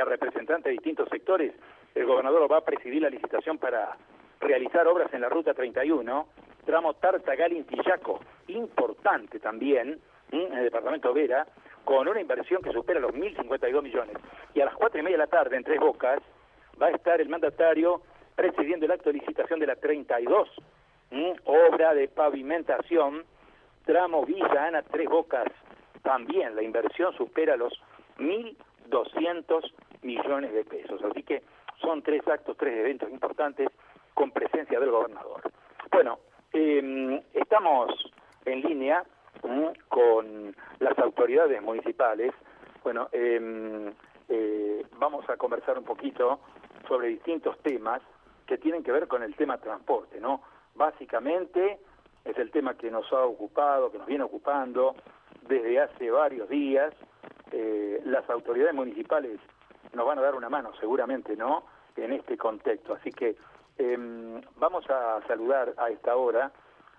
a representantes de distintos sectores, el gobernador va a presidir la licitación para realizar obras en la Ruta 31, tramo Tartagal-Intillaco, importante también, en el departamento Vera, con una inversión que supera los 1.052 millones. Y a las cuatro y media de la tarde, en Tres Bocas, va a estar el mandatario presidiendo el acto de licitación de la 32, obra de pavimentación, tramo Villa Ana Tres Bocas. También la inversión supera los 1.200 millones de pesos. Así que son tres actos, tres eventos importantes con presencia del gobernador. Bueno, em, estamos en línea con las autoridades municipales. Bueno, em, eh, vamos a conversar un poquito sobre distintos temas que tienen que ver con el tema transporte, ¿no? Básicamente es el tema que nos ha ocupado, que nos viene ocupando desde hace varios días. Eh, las autoridades municipales nos van a dar una mano, seguramente, ¿no? En este contexto. Así que em, vamos a saludar a esta hora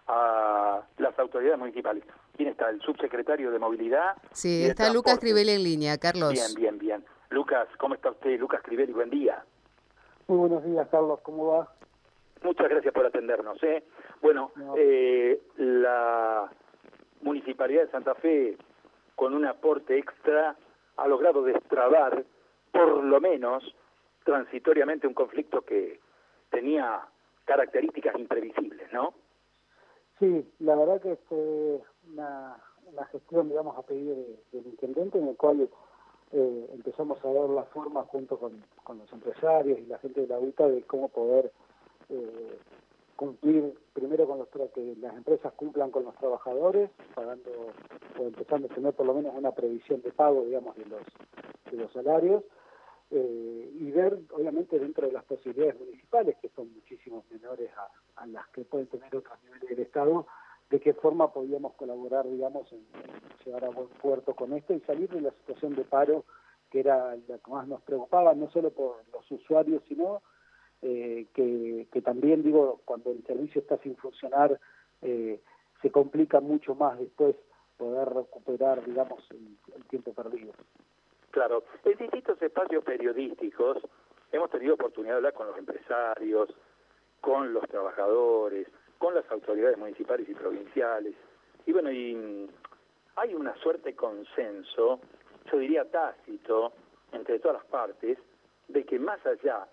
a las autoridades municipales. ¿Quién está? ¿El subsecretario de Movilidad? Sí, está Lucas Crivelli en línea, Carlos. Bien, bien, bien. Lucas, ¿cómo está usted? Lucas Crivelli, buen día. Muy buenos días, Carlos, ¿cómo va? Muchas gracias por atendernos. ¿eh? Bueno, eh, la Municipalidad de Santa Fe, con un aporte extra, ha logrado destrabar, por lo menos, transitoriamente un conflicto que tenía características imprevisibles, ¿no? Sí, la verdad que fue una, gestión, digamos, a pedido del intendente, en el cual eh, empezamos a ver la forma junto con, los empresarios y la gente de la UTA de cómo poder eh, cumplir primero con los que las empresas cumplan con los trabajadores, pagando o empezando a tener por lo menos una previsión de pago, digamos, de los, de los salarios, eh, y ver, obviamente, dentro de las posibilidades municipales, que son muchísimos menores a, las que pueden tener otros niveles del Estado, de qué forma podíamos colaborar, digamos, en, llegar a buen puerto con esto y salir de la situación de paro que era la que más nos preocupaba, no solo por los usuarios, sino eh, que, que, también, digo, cuando el servicio está sin funcionar, eh, se complica mucho más después poder recuperar, digamos, el tiempo perdido. Claro, en distintos espacios periodísticos hemos tenido oportunidad de hablar con los empresarios, con los trabajadores, con las autoridades municipales y provinciales. Y bueno, y hay una suerte de consenso, yo diría tácito, entre todas las partes, de que más allá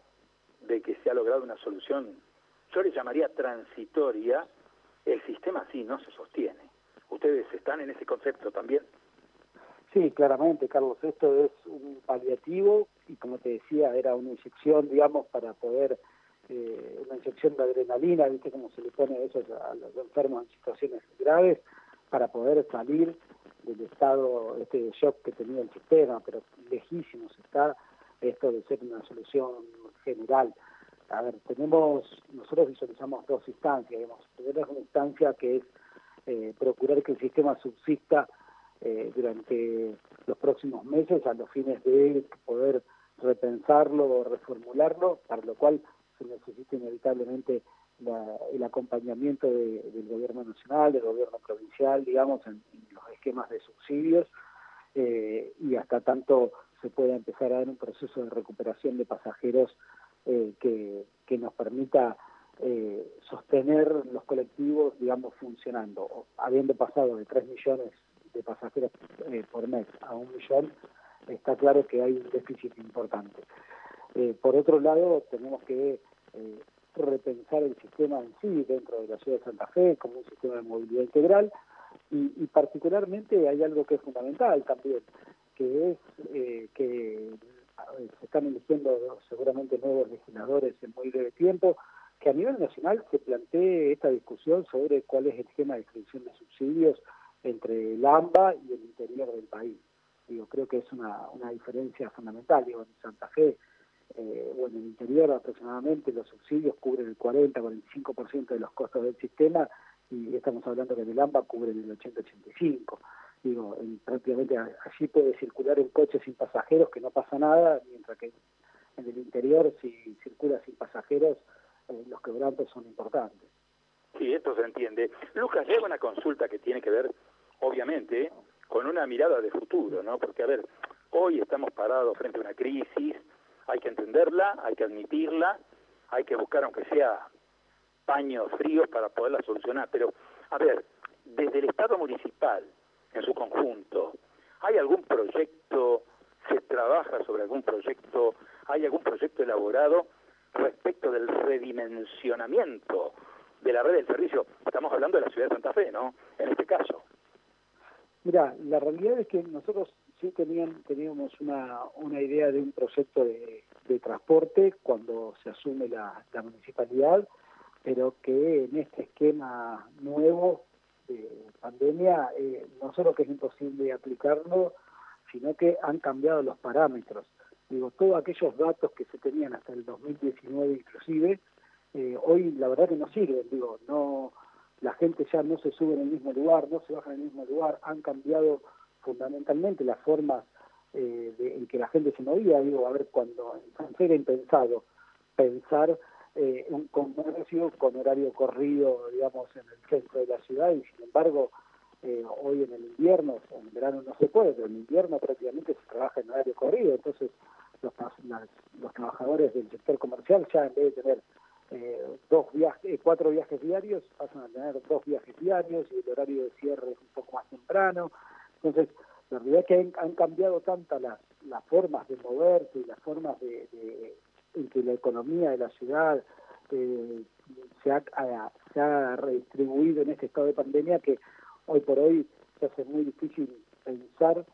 de que se ha logrado una solución, yo le llamaría transitoria, el sistema así no se sostiene. ¿Ustedes están en ese concepto también? Sí, claramente, Carlos, esto es un paliativo y como te decía, era una inyección, digamos, para poder, eh, una inyección de adrenalina, viste cómo se le pone eso a los enfermos en situaciones graves, para poder salir del estado, este shock que tenía el sistema, pero lejísimos está esto de ser una solución general. A ver, tenemos, nosotros visualizamos dos instancias, digamos, primero es una instancia que es eh, procurar que el sistema subsista eh, durante los próximos meses a los fines de poder repensarlo o reformularlo, para lo cual se necesita inevitablemente el acompañamiento del gobierno nacional, del gobierno provincial, digamos, en, los esquemas de subsidios, eh, y hasta tanto se pueda empezar a dar un proceso de recuperación de pasajeros eh, que, que nos permita sostener los colectivos, digamos, funcionando, habiendo pasado de 3 millones de pasajeros eh, por mes a un millón, está claro que hay un déficit importante. Eh, por otro lado, tenemos que eh, repensar el sistema en sí dentro de la ciudad de Santa Fe como un sistema de movilidad integral y, y particularmente hay algo que es fundamental también, que es que se están eligiendo seguramente nuevos legisladores en muy breve tiempo, que a nivel nacional se plantee esta discusión sobre cuál es el esquema de distribución de subsidios entre el AMBA y el interior del país. Digo, creo que es una, una diferencia fundamental. Digo, en Santa Fe eh, o en el interior aproximadamente los subsidios cubren el 40-45% de los costos del sistema y estamos hablando que en el AMBA cubren el 80-85%. Digo, prácticamente allí puede circular un coche sin pasajeros que no pasa nada, mientras que en el interior si circula sin pasajeros eh, los quebrantos son importantes. Sí, esto se entiende. Lucas, lleva una consulta que tiene que ver, obviamente, con una mirada de futuro, ¿no? Porque, a ver, Hoy estamos parados frente a una crisis, hay que entenderla, hay que admitirla, hay que buscar aunque sea paños fríos para poderla solucionar. Pero, a ver, desde el Estado municipal, en su conjunto, ¿hay algún proyecto, se trabaja sobre algún proyecto, hay algún proyecto elaborado respecto del redimensionamiento de la red del servicio? Estamos hablando de la ciudad de Santa Fe, ¿no? En este caso. Mira, la realidad es que nosotros sí tenían, teníamos una, una idea de un proyecto de, transporte cuando se asume la, municipalidad, pero que en este esquema nuevo de pandemia eh, no solo que es imposible aplicarlo, sino que han cambiado los parámetros. Digo, todos aquellos datos que se tenían hasta el 2019 inclusive, eh, hoy la verdad que no sirven. Digo, no la gente ya no se sube en el mismo lugar, no se baja en el mismo lugar, han cambiado fundamentalmente las formas eh, de, en que la gente se movía. Digo, a ver, cuando era impensado pensar eh, un comercio con horario corrido, digamos, en el centro de la ciudad y sin embargo eh, hoy en el invierno, en verano no se puede, pero en invierno prácticamente se trabaja en horario corrido, entonces los, los trabajadores del sector comercial ya en vez de tener eh, dos viajes, eh, cuatro viajes diarios, pasan a tener dos viajes diarios y el horario de cierre es un poco más temprano. Entonces, la realidad es que han, cambiado tantas las, las formas de moverse y las formas de, en que la economía de la ciudad eh, se, ha, redistribuido en este estado de pandemia que hoy por hoy se hace muy difícil pensar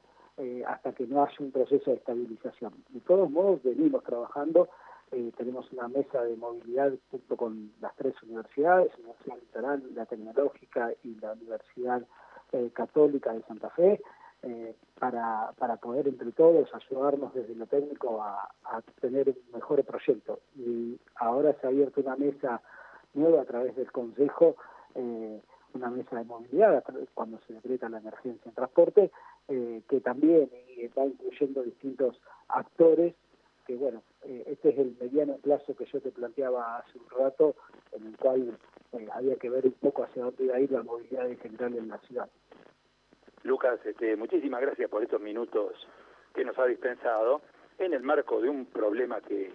hasta que no haya un proceso de estabilización. De todos modos, venimos trabajando eh, tenemos una mesa de movilidad junto con las tres universidades, la Universidad Litoral, la Tecnológica y la Universidad eh, Católica de Santa Fe, eh, para, para poder entre todos ayudarnos desde lo técnico a, tener un mejor proyecto. Y ahora se ha abierto una mesa nueva a través del Consejo, una mesa de movilidad cuando se decreta la emergencia en transporte, que también va incluyendo distintos actores que bueno, eh, este es el mediano plazo que yo te planteaba hace un rato, en el cual eh, había que ver un poco hacia dónde iba a ir la movilidad en general en la ciudad. Lucas, este, muchísimas gracias por estos minutos que nos ha dispensado en el marco de un problema que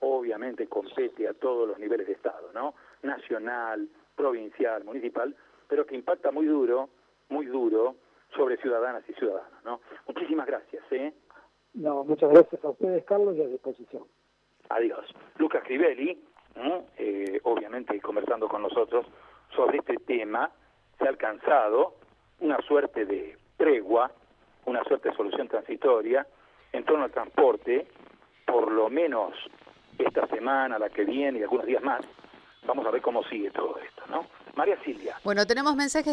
obviamente compete a todos los niveles de Estado, ¿no? Nacional, provincial, municipal, pero que impacta muy duro, muy duro sobre ciudadanas y ciudadanos, ¿no? Muchísimas gracias, ¿eh? No, muchas gracias a ustedes, Carlos, y a disposición. Adiós. Lucas Crivelli, eh, obviamente conversando con nosotros sobre este tema, se ha alcanzado una suerte de tregua, una suerte de solución transitoria en torno al transporte, por lo menos esta semana, la que viene y algunos días más. Vamos a ver cómo sigue todo esto, ¿no? María Silvia. Bueno, tenemos mensajes